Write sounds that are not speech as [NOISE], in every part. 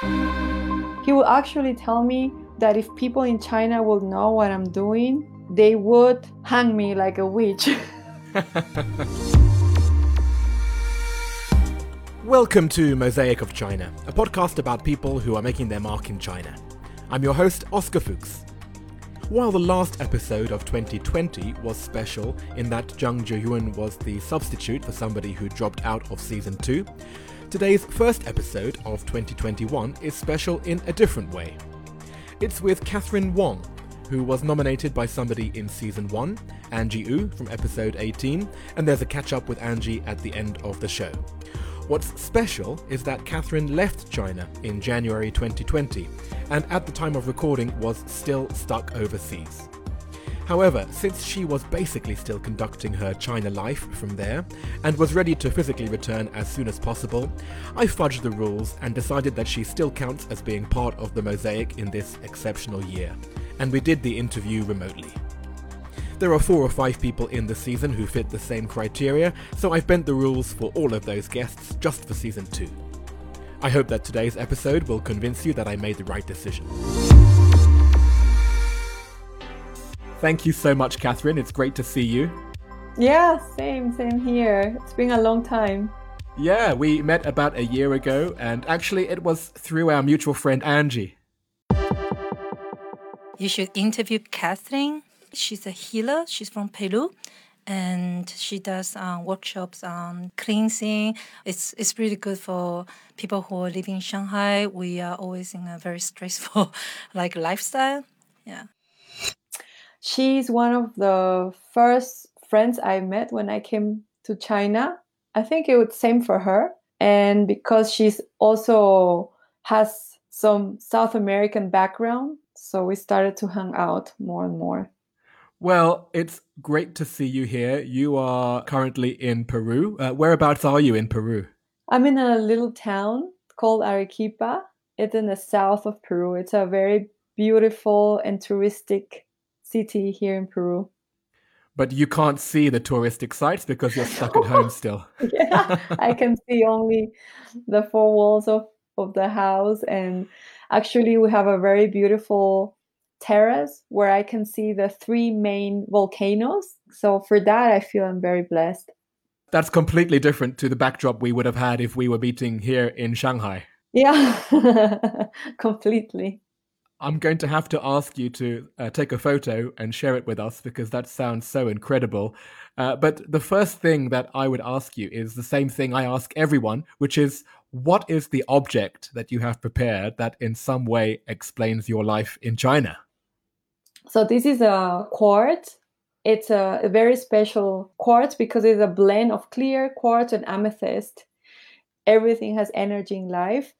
He will actually tell me that if people in China will know what I'm doing, they would hang me like a witch. [LAUGHS] Welcome to Mosaic of China, a podcast about people who are making their mark in China. I'm your host, Oscar Fuchs. While the last episode of 2020 was special in that Zhang Zhiyun was the substitute for somebody who dropped out of season 2, today's first episode of 2021 is special in a different way. It's with Catherine Wong, who was nominated by somebody in season 1, Angie Wu from episode 18, and there's a catch up with Angie at the end of the show. What's special is that Catherine left China in January 2020, and at the time of recording was still stuck overseas. However, since she was basically still conducting her China life from there, and was ready to physically return as soon as possible, I fudged the rules and decided that she still counts as being part of the mosaic in this exceptional year and we did the interview remotely. There are four or five people in the season who fit the same criteria, so I've bent the rules for all of those guests just for season 2. I hope that today's episode will convince you that I made the right decision. Thank you so much, Catherine. It's great to see you. Yeah, same, same here. It's been a long time. Yeah, we met about a year ago, and actually, it was through our mutual friend Angie you should interview Catherine. She's a healer. She's from Peru, and she does um, workshops on cleansing. It's it's really good for people who are living in Shanghai. We are always in a very stressful [LAUGHS] like lifestyle. Yeah. She's one of the first friends I met when I came to China. I think it was same for her, and because she's also has some South American background, so we started to hang out more and more. Well, it's great to see you here. You are currently in Peru. Uh, whereabouts are you in Peru? I'm in a little town called Arequipa. It's in the south of Peru. It's a very beautiful and touristic city here in Peru. But you can't see the touristic sites because you're stuck at home still. [LAUGHS] yeah, I can [LAUGHS] see only the four walls of, of the house and Actually, we have a very beautiful terrace where I can see the three main volcanoes. So for that, I feel I'm very blessed. That's completely different to the backdrop we would have had if we were meeting here in Shanghai. Yeah, [LAUGHS] completely. I'm going to have to ask you to uh, take a photo and share it with us because that sounds so incredible. Uh, but the first thing that I would ask you is the same thing I ask everyone, which is what is the object that you have prepared that in some way explains your life in China? So this is a quartz. It's a, a very special quartz because it's a blend of clear quartz and amethyst. Everything has energy in life,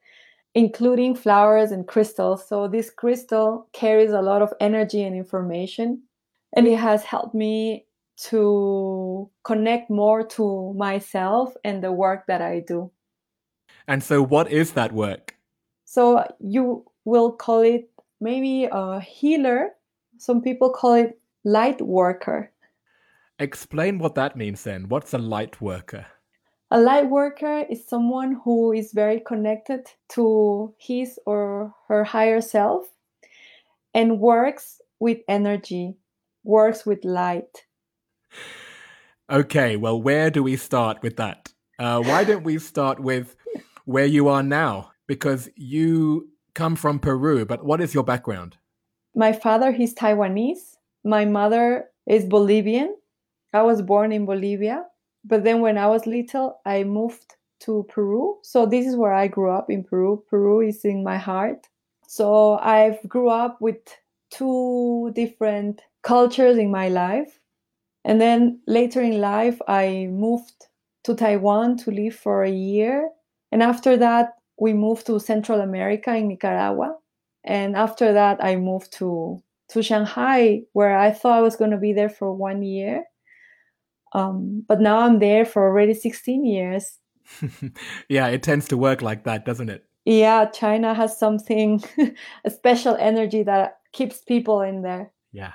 including flowers and crystals. So this crystal carries a lot of energy and information, and it has helped me to connect more to myself and the work that I do. And so, what is that work? So, you will call it maybe a healer. Some people call it light worker. Explain what that means then. What's a light worker? A light worker is someone who is very connected to his or her higher self and works with energy, works with light. Okay, well, where do we start with that? Uh, why don't we start with where you are now because you come from Peru, but what is your background? My father, he's Taiwanese. My mother is Bolivian. I was born in Bolivia, but then when I was little, I moved to Peru. So this is where I grew up in Peru. Peru is in my heart. So I've grew up with two different cultures in my life. And then later in life, I moved to Taiwan to live for a year and after that, we moved to Central America in Nicaragua. And after that, I moved to, to Shanghai, where I thought I was going to be there for one year. Um, but now I'm there for already 16 years. [LAUGHS] yeah, it tends to work like that, doesn't it? Yeah, China has something, [LAUGHS] a special energy that keeps people in there. Yeah.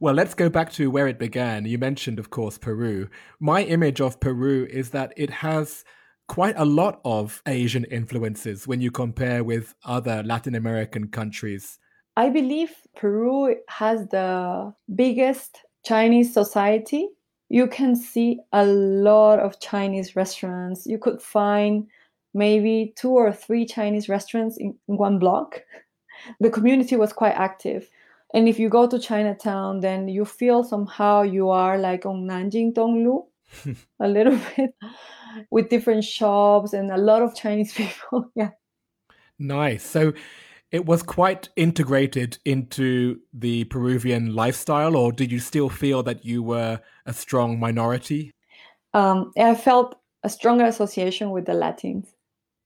Well, let's go back to where it began. You mentioned, of course, Peru. My image of Peru is that it has quite a lot of Asian influences when you compare with other Latin American countries. I believe Peru has the biggest Chinese society. You can see a lot of Chinese restaurants. You could find maybe two or three Chinese restaurants in, one block. [LAUGHS] The community was quite active. And if you go to Chinatown, then you feel somehow you are like on Nanjing Donglu [LAUGHS] a little [LAUGHS] bit with different shops and a lot of Chinese people. yeah. Nice. So it was quite integrated into the Peruvian lifestyle, or did you still feel that you were a strong minority? Um, I felt a stronger association with the Latins,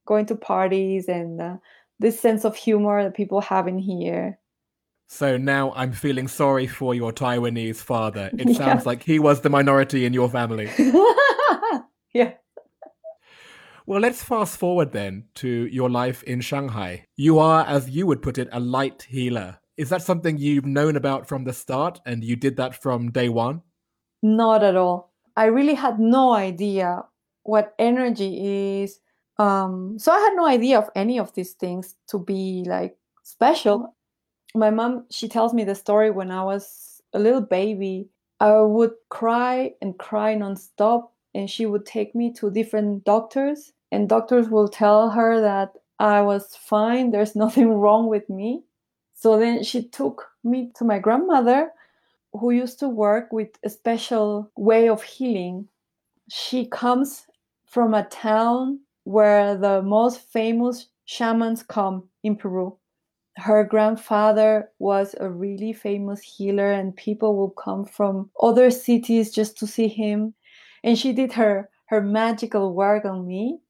going to parties and uh, this sense of humor that people have in here. So now I'm feeling sorry for your Taiwanese father. It [LAUGHS] sounds like he was the minority in your family. [LAUGHS] yeah. Well, let's fast forward then to your life in Shanghai. You are, as you would put it, a light healer. Is that something you've known about from the start and you did that from day one? Not at all. I really had no idea what energy is. Um, so I had no idea of any of these things to be like special. My mom, she tells me the story when I was a little baby. I would cry and cry nonstop, and she would take me to different doctors and doctors will tell her that I was fine, there's [LAUGHS] nothing wrong with me. So then she took me to my grandmother, who used to work with a special way of healing. She comes from a town where the most famous shamans come in Peru. Her grandfather was a really famous healer, and people will come from other cities just to see him. And she did her, her magical work on me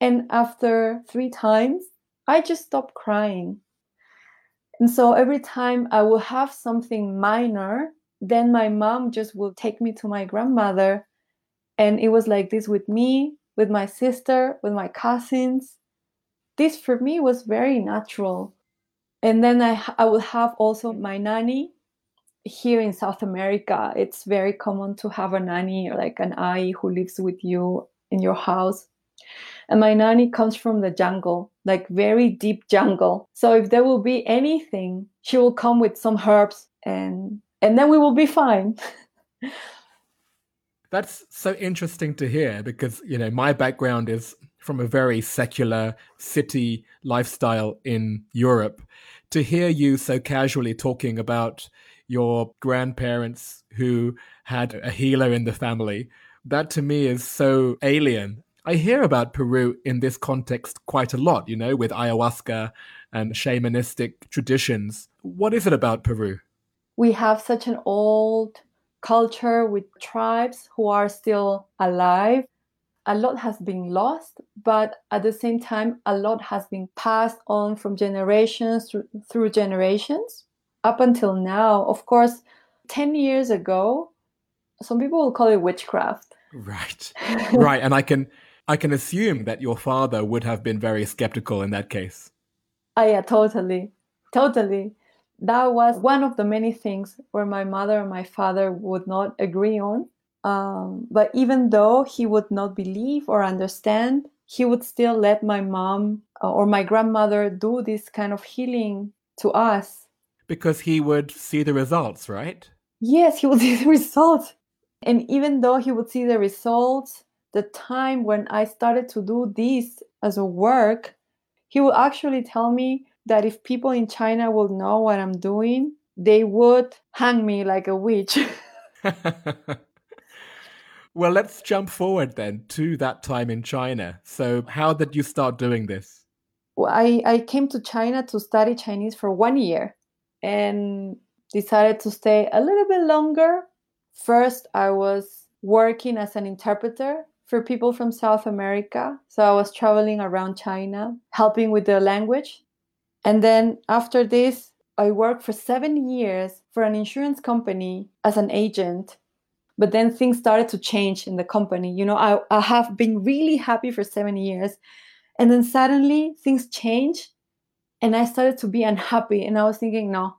and after three times, I just stopped crying. And so every time I will have something minor, then my mom just will take me to my grandmother. And it was like this with me, with my sister, with my cousins. This for me was very natural. And then I, I will have also my nanny here in South America. It's very common to have a nanny, like an ayi who lives with you in your house. And my nanny comes from the jungle, like very deep jungle. So if there will be anything, she will come with some herbs and and then we will be fine. [LAUGHS] That's so interesting to hear because, you know, my background is from a very secular city lifestyle in Europe. To hear you so casually talking about your grandparents who had a healer in the family, that to me is so alien I hear about Peru in this context quite a lot, you know, with ayahuasca and shamanistic traditions. What is it about Peru? We have such an old culture with tribes who are still alive. A lot has been lost, but at the same time, a lot has been passed on from generations through, through generations up until now. Of course, 10 years ago, some people will call it witchcraft. Right. [LAUGHS] right. And I can I can assume that your father would have been very skeptical in that case. Oh, yeah, totally. Totally. That was one of the many things where my mother and my father would not agree on. Um, but even though he would not believe or understand, he would still let my mom uh, or my grandmother do this kind of healing to us. Because he would see the results, right? Yes, he would [LAUGHS] see the results. And even though he would see the results, the time when I started to do this as a work, he would actually tell me that if people in China will know what I'm doing, they would hang me like a witch. [LAUGHS] well, let's jump forward then to that time in China. So, how did you start doing this? Well, I, I came to China to study Chinese for one year and decided to stay a little bit longer. First, I was working as an interpreter for people from South America. So I was traveling around China, helping with the language. And then after this, I worked for seven years for an insurance company as an agent. But then things started to change in the company. You know, I, I have been really happy for seven years. And then suddenly things change and I started to be unhappy. And I was thinking, no,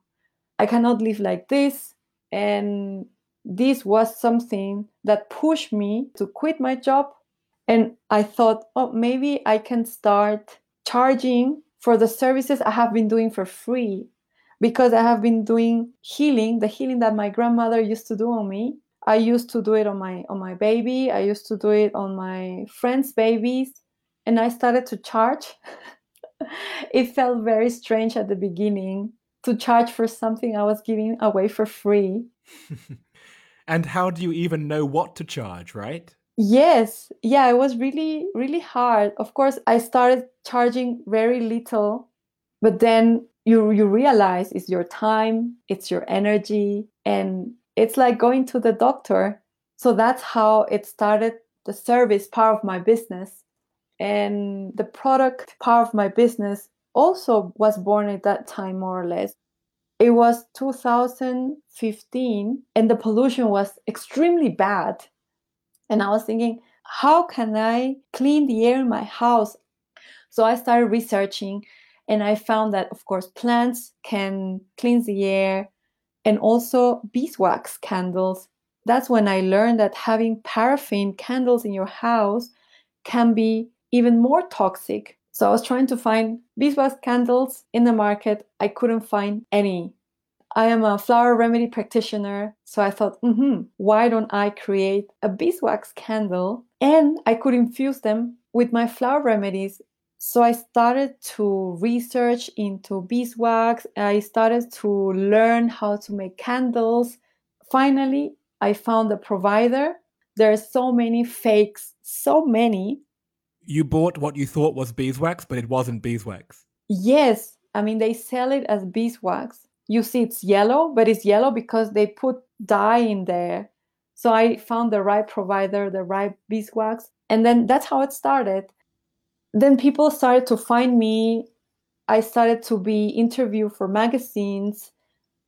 I cannot live like this. And this was something that pushed me to quit my job And I thought, oh, maybe I can start charging for the services I have been doing for free because I have been doing healing, the healing that my grandmother used to do on me. I used to do it on my on my baby. I used to do it on my friends' babies, and I started to charge. [LAUGHS] it felt very strange at the beginning to charge for something I was giving away for free. [LAUGHS] and how do you even know what to charge, right? Yes. Yeah, it was really, really hard. Of course, I started charging very little, but then you you realize it's your time, it's your energy, and it's like going to the doctor. So that's how it started the service part of my business. And the product part of my business also was born at that time, more or less. It was 2015, and the pollution was extremely bad and I was thinking, how can I clean the air in my house? So I started researching and I found that, of course, plants can cleanse the air and also beeswax candles. That's when I learned that having paraffin candles in your house can be even more toxic. So I was trying to find beeswax candles in the market. I couldn't find any. I am a flower remedy practitioner, so I thought, mm-hmm, why don't I create a beeswax candle and I could infuse them with my flower remedies. So I started to research into beeswax. I started to learn how to make candles. Finally, I found a provider. There are so many fakes, so many. You bought what you thought was beeswax, but it wasn't beeswax. Yes. I mean, they sell it as beeswax you see it's yellow, but it's yellow because they put dye in there. So I found the right provider, the right beeswax. And then that's how it started. Then people started to find me. I started to be interviewed for magazines.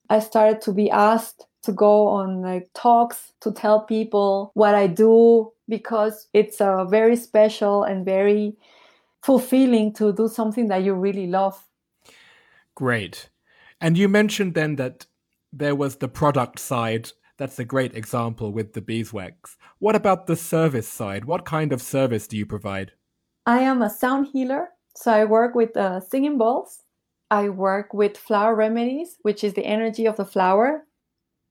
I started to be asked to go on like talks to tell people what I do because it's a uh, very special and very fulfilling to do something that you really love. Great. And you mentioned then that there was the product side. That's a great example with the beeswax. What about the service side? What kind of service do you provide? I am a sound healer. So I work with uh, singing bowls. I work with flower remedies, which is the energy of the flower.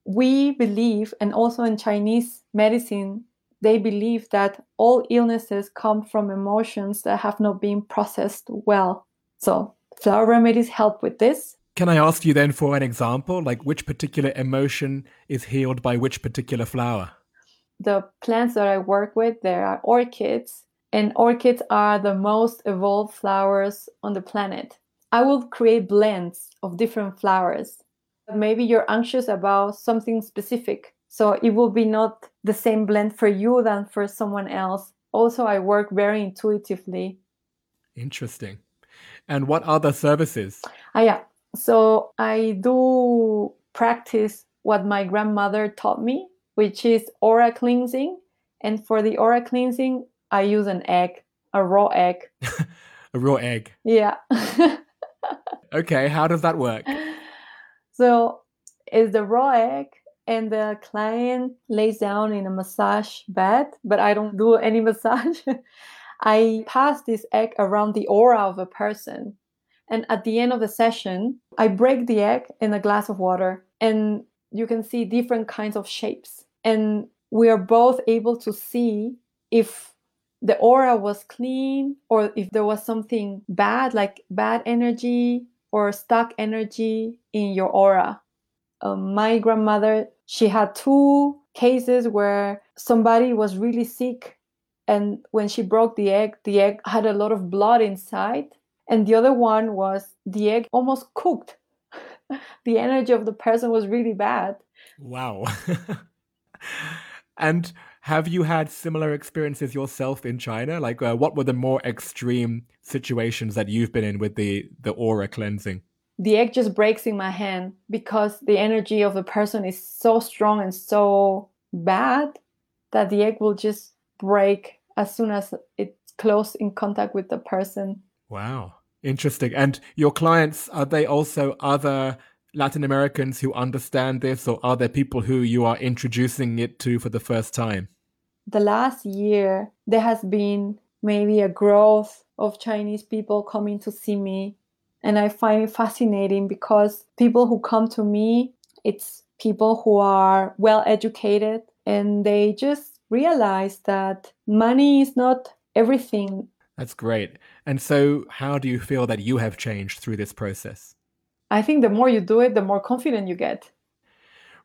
We believe, and also in Chinese medicine, they believe that all illnesses come from emotions that have not been processed well. So flower remedies help with this. Can I ask you then for an example, like which particular emotion is healed by which particular flower? The plants that I work with, there are orchids, and orchids are the most evolved flowers on the planet. I will create blends of different flowers. Maybe you're anxious about something specific, so it will be not the same blend for you than for someone else. Also, I work very intuitively. Interesting. And what other services? Ah, yeah. So I do practice what my grandmother taught me, which is aura cleansing. And for the aura cleansing, I use an egg, a raw egg. [LAUGHS] a raw egg. Yeah. [LAUGHS] okay, how does that work? So it's the raw egg and the client lays down in a massage bed, but I don't do any [LAUGHS] massage. I pass this egg around the aura of a person. And at the end of the session, I break the egg in a glass of water and you can see different kinds of shapes. And we are both able to see if the aura was clean or if there was something bad, like bad energy or stuck energy in your aura. Um, my grandmother, she had two cases where somebody was really sick. And when she broke the egg, the egg had a lot of blood inside and the other one was the egg almost cooked. [LAUGHS] the energy of the person was really bad. Wow. [LAUGHS] and have you had similar experiences yourself in China? Like, uh, what were the more extreme situations that you've been in with the the aura cleansing? The egg just breaks in my hand because the energy of the person is so strong and so bad that the egg will just break as soon as it's close in contact with the person. Wow. Interesting. And your clients, are they also other Latin Americans who understand this, or are there people who you are introducing it to for the first time? the last year, there has been maybe a growth of Chinese people coming to see me. And I find it fascinating because people who come to me, it's people who are well educated and they just realize that money is not everything. That's great. And so, how do you feel that you have changed through this process? I think the more you do it, the more confident you get.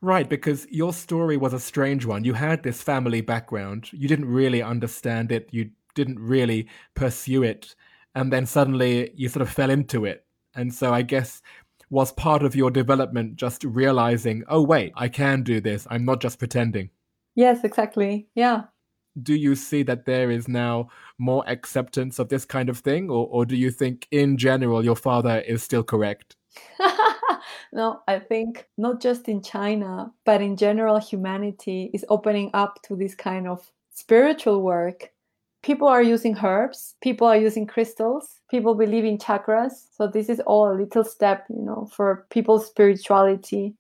Right, because your story was a strange one. You had this family background, you didn't really understand it, you didn't really pursue it, and then suddenly you sort of fell into it. And so, I guess was part of your development just realizing, oh, wait, I can do this. I'm not just pretending. Yes, exactly. Yeah. Do you see that there is now more acceptance of this kind of thing? Or, or do you think, in general, your father is still correct? [LAUGHS] no, I think not just in China, but in general, humanity is opening up to this kind of spiritual work people are using herbs, people are using crystals, people believe in chakras. So this is all a little step, you know, for people's spirituality.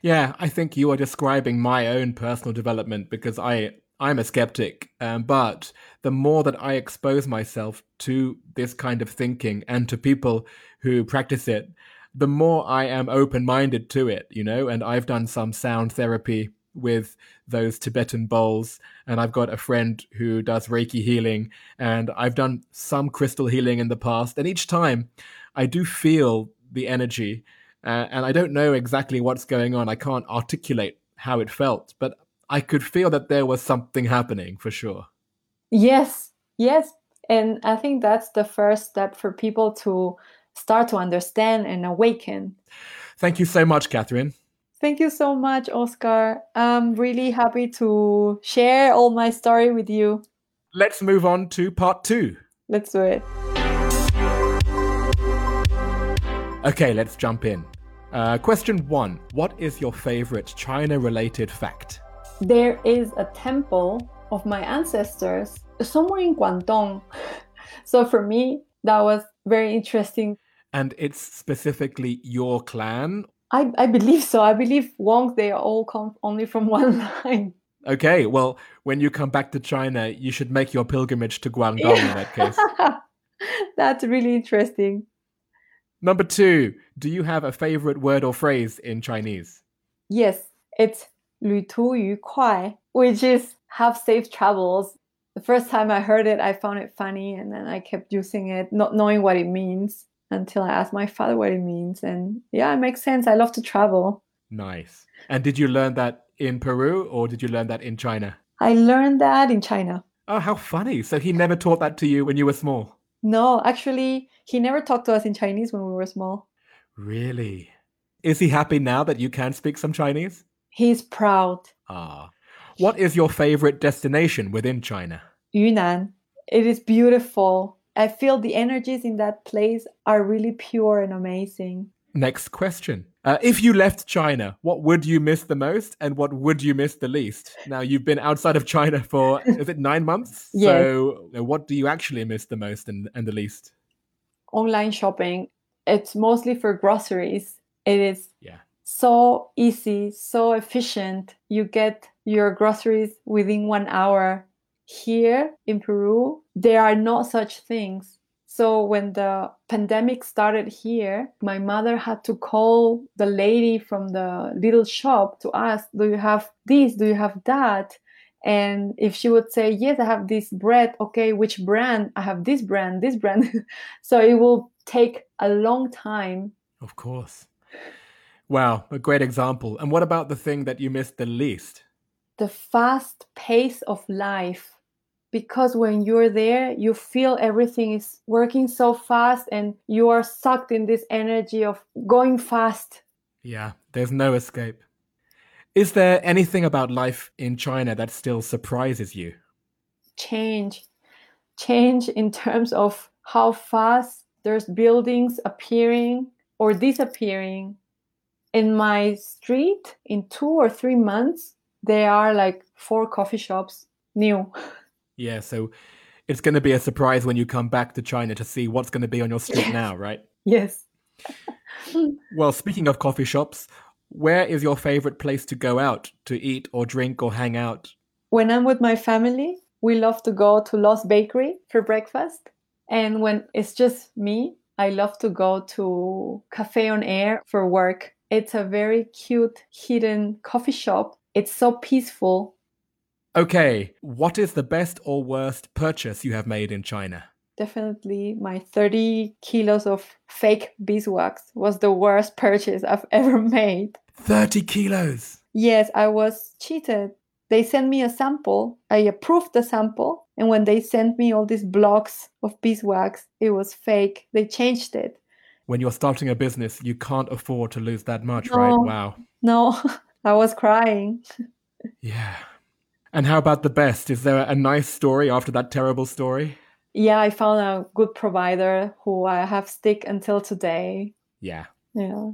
Yeah, I think you are describing my own personal development because I I'm a skeptic, um, but the more that I expose myself to this kind of thinking and to people who practice it, the more I am open minded to it, you know. And I've done some sound therapy with those Tibetan bowls. And I've got a friend who does Reiki healing, and I've done some crystal healing in the past. And each time I do feel the energy, uh, and I don't know exactly what's going on. I can't articulate how it felt, but I could feel that there was something happening for sure. Yes, yes. And I think that's the first step for people to start to understand and awaken. Thank you so much, Catherine. Thank you so much, Oscar. I'm really happy to share all my story with you. Let's move on to part two. Let's do it. Okay, let's jump in. Uh, question one What is your favorite China related fact? There is a temple of my ancestors somewhere in Guangdong. [LAUGHS] So for me, that was very interesting. And it's specifically your clan I, I believe so. I believe Wong, they all come only from one [LAUGHS] line. Okay, well, when you come back to China, you should make your pilgrimage to Guangdong yeah. in that case. [LAUGHS] That's really interesting. Number two, do you have a favorite word or phrase in Chinese? Yes, it's 旅途愉快, which is have safe travels. The first time I heard it, I found it funny and then I kept using it, not knowing what it means until I asked my father what it means. And yeah, it makes sense. I love to travel. Nice. And did you learn that in Peru or did you learn that in China? I learned that in China. Oh, how funny. So he never taught that to you when you were small? No, actually, he never talked to us in Chinese when we were small. Really? Is he happy now that you can speak some Chinese? He's proud. Ah. What is your favorite destination within China? Yunnan. It is beautiful. I feel the energies in that place are really pure and amazing. Next question. Uh, if you left China, what would you miss the most and what would you miss the least? Now, you've been outside of China for, [LAUGHS] is it nine months? yes. So, uh, what do you actually miss the most and, and the least? Online shopping. It's mostly for groceries. It is yeah. so easy, so efficient. You get your groceries within one hour here in Peru, there are no such things. So when the pandemic started here, my mother had to call the lady from the little shop to ask, Do you have this? Do you have that? And if she would say, Yes, I have this bread, okay, which brand? I have this brand, this brand. [LAUGHS] so it will take a long time. Of course. Wow, a great example. And what about the thing that you missed the least? The fast pace of life because when you're there you feel everything is working so fast and you are sucked in this energy of going fast. Yeah there's no escape. Is there anything about life in china that still surprises you? Change. Change in terms of how fast there's buildings appearing or disappearing. In my street in two or three months there are like four coffee shops new [LAUGHS] Yeah, so it's going to be a surprise when you come back to China to see what's going to be on your street now, right? Yes. [LAUGHS] well, speaking of coffee shops, where is your favorite place to go out to eat or drink or hang out? when I'm with my family, we love to go to Lost Bakery for breakfast. And when it's just me, I love to go to Cafe on Air for work. It's a very cute hidden coffee shop. It's so peaceful. Okay, what is the best or worst purchase you have made in China? Definitely, my 30 kilos of fake beeswax was the worst [LAUGHS] purchase I've ever made. 30 kilos? Yes, I was cheated. They sent me a sample. I approved the sample. And when they sent me all these blocks of beeswax, it was fake. They changed it. When you're starting a business, you can't afford to lose that much, No. right? Wow. No, [LAUGHS] I was crying. [LAUGHS] Yeah. And how about the best? Is there a nice story after that terrible story? Yeah, I found a good provider who I have stick until today. Yeah. Yeah.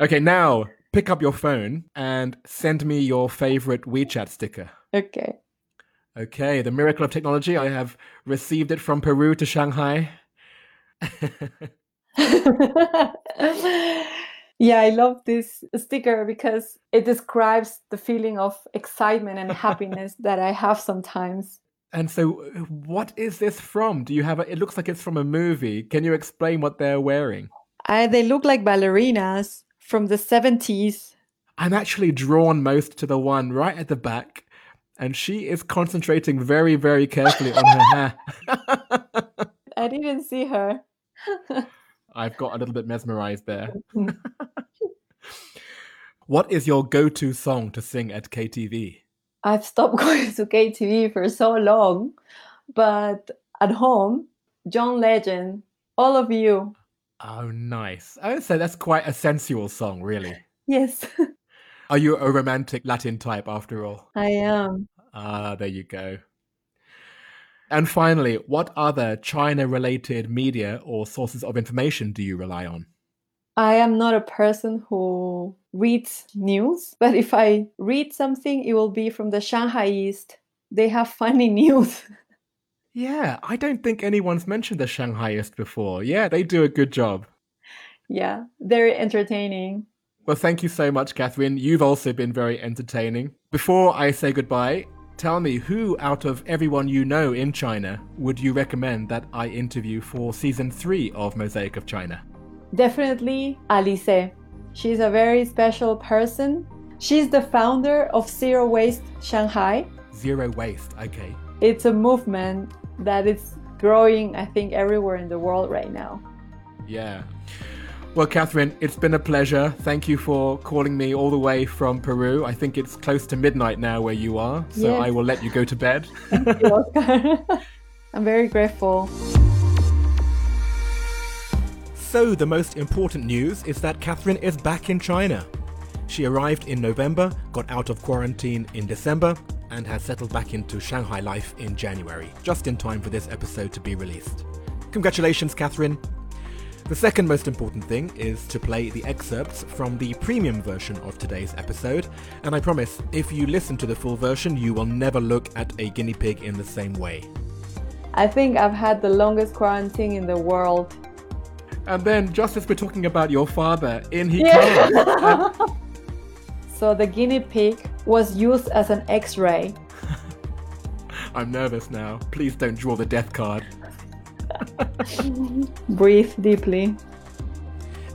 Okay, now pick up your phone and send me your favorite WeChat sticker. Okay. Okay, the miracle of technology. I have received it from Peru to Shanghai. [LAUGHS] [LAUGHS] [LAUGHS] yeah, I love this sticker because it describes the feeling of excitement and [LAUGHS] happiness that I have sometimes. and so, what is this from? Do you have a, it looks like it's from a movie. Can you explain what they're wearing? I, they look like ballerinas from the 70s. I'm actually drawn most to the one right at the back, and she is concentrating very, very carefully on her hair. [LAUGHS] I didn't see her. [LAUGHS] I've got a little bit mesmerized there. [LAUGHS] [LAUGHS] what is your go to song to sing at KTV? I've stopped [LAUGHS] going to KTV for so long, but at home, John Legend, all of you. Oh, nice. I would say that's quite a sensual song, really. Yes, Are you a romantic Latin type after all? I am. Ah, there you go. And finally, what other China related media or sources of information do you rely on? I am not a person who reads news, but if I read something, it will be from the Shanghaiist. They have funny [LAUGHS] news. Yeah, I don't think anyone's mentioned the Shanghaiist before. Yeah, they do a good job. yeah, very entertaining. Well, thank you so much, Catherine. You've also been very entertaining. Before I say goodbye, tell me who out of everyone you know in China would you recommend that I interview for season three of Mosaic of China? Definitely Alice. She's a very special person. She's the founder of Zero Waste Shanghai. Zero waste, okay. It's a movement that is growing, I think, everywhere in the world right now. Yeah. Well, Catherine, it's been a pleasure. Thank you for calling me all the way from Peru. I think it's close to midnight now where you are, so Yes. I will let you go to bed. Thank you, [LAUGHS] I'm very grateful. So, the most important news is that Catherine is back in China. She arrived in November, got out of quarantine in December, and has settled back into Shanghai life in January, just in time for this episode to be released. Congratulations, Catherine! The second most important thing is to play the excerpts from the premium version of today's episode, and I promise, if you listen to the full version, you will never look at a guinea pig in the same way. I think I've had the longest quarantine in the world. And then, just as we're talking about your father, in he Yeah. comes. [LAUGHS] Uh, so the guinea pig was used as an x ray. [LAUGHS] I'm nervous now. Please don't draw the death card. [LAUGHS] Breathe deeply.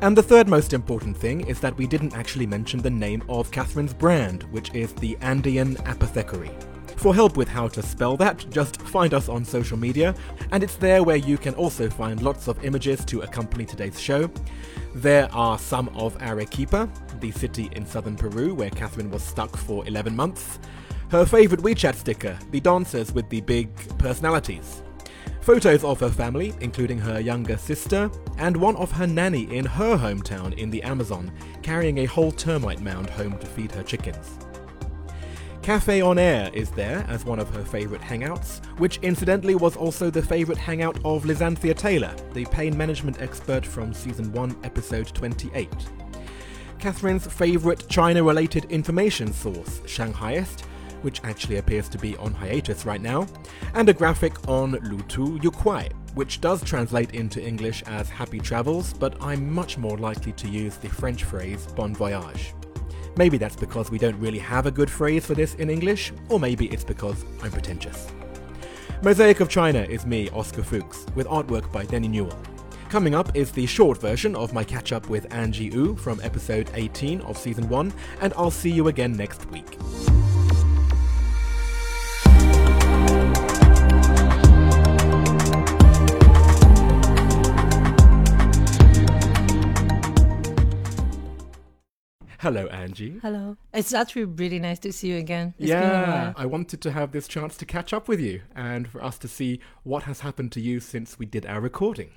And the third most important thing is that we didn't actually mention the name of Catherine's brand, which is the Andean Apothecary. For help with how to spell that, just find us on social media, and it's there where you can also find lots of images to accompany today's show. There are some of Arequipa, the city in southern Peru where Catherine was stuck for 11 months, her favourite WeChat sticker, the dancers with the big personalities, Photos of her family, including her younger sister, and one of her nanny in her hometown in the Amazon, carrying a whole termite mound home to feed her chickens. Cafe on Air is there as one of her favourite hangouts, which incidentally was also the favourite hangout of Lizanthia Taylor, the pain management expert from season 1, episode 28. Catherine's favourite China related information source, Shanghaiist, which actually appears to be on hiatus right now, and a graphic on Lutu Yukwai, which does translate into English as happy travels, but I'm much more likely to use the French phrase bon voyage. Maybe that's because we don't really have a good phrase for this in English, or maybe it's because I'm pretentious. Mosaic of China is me, Oscar Fuchs, with artwork by Denny Newell. Coming up is the short version of my catch up with Angie Wu from episode 18 of season 1, and I'll see you again next week. Hello, Angie. Hello. It's actually really nice to see you again. It's been a yeah, while. I wanted to have this chance to catch up with you and for us to see what has happened to you since we did our recording.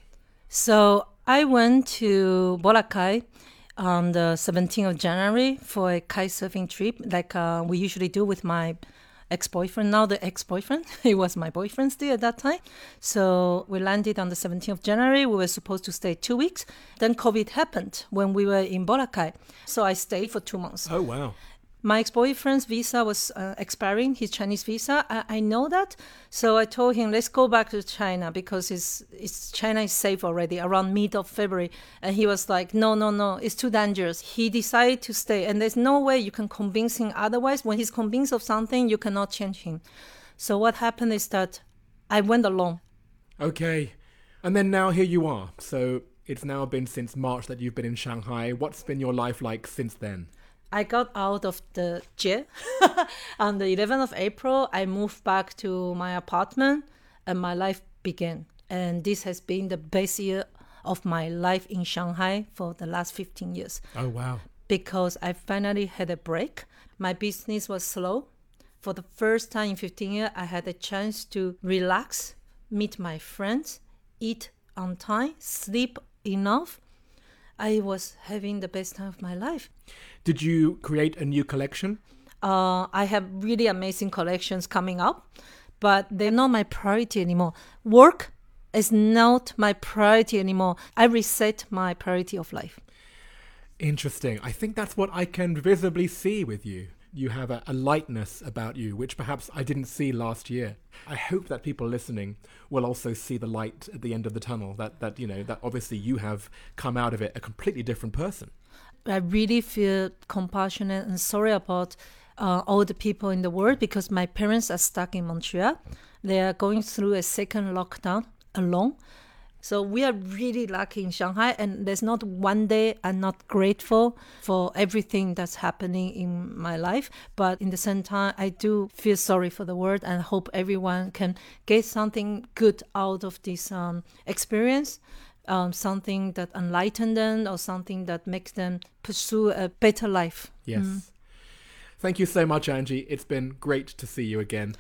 So I went to Boracay on the 17th of January for a kite surfing trip, like uh, we usually do with my ex-boyfriend. Now the ex-boyfriend, [LAUGHS] he was my boyfriend still at that time. So we landed on the 17th of January. We were supposed to stay two weeks. Then COVID happened when we were in Boracay. So I stayed for two months. Oh, wow. My ex-boyfriend's visa was uh, expiring his chinese visa I, I know that so i told him let's go back to china because it's, it's china is safe already around mid of february and he was like no no no it's too dangerous he decided to stay and there's no way you can convince him otherwise when he's convinced of something you cannot change him so what happened is that i went alone Okay. And then now here you are. So it's now been since March that you've been in Shanghai. What's been your life like since then? I got out of the jail [LAUGHS] on the 11th of April. I moved back to my apartment and my life began. And this has been the best year of my life in Shanghai for the last 15 years Oh, wow. because I finally had a break. My business was slow. For the first time in 15 years, I had a chance to relax, meet my friends, eat on time, sleep enough. I was having the best time of my life. Did you create a new collection? uh, I have really amazing collections coming up, but they're not my priority anymore. Work is not my priority anymore. I reset my priority of life. Interesting. I think that's what I can visibly see with you. You have a, a lightness about you, which perhaps I didn't see last year. I hope that people listening will also see the light at the end of the tunnel. That that you know that obviously you have come out of it a completely different person. I really feel compassionate and sorry about uh, all the people in the world because my parents are stuck in Montreal. They are going through a second lockdown alone. So we are really lucky in Shanghai, and there's not one day I'm not grateful for everything that's happening in my life. But in the same time, I do feel sorry for the world and hope everyone can get something good out of this um, experience um, something that enlightens them or something that makes them pursue a better life. Yes. Thank you so much, Angie. It's been great to see you again.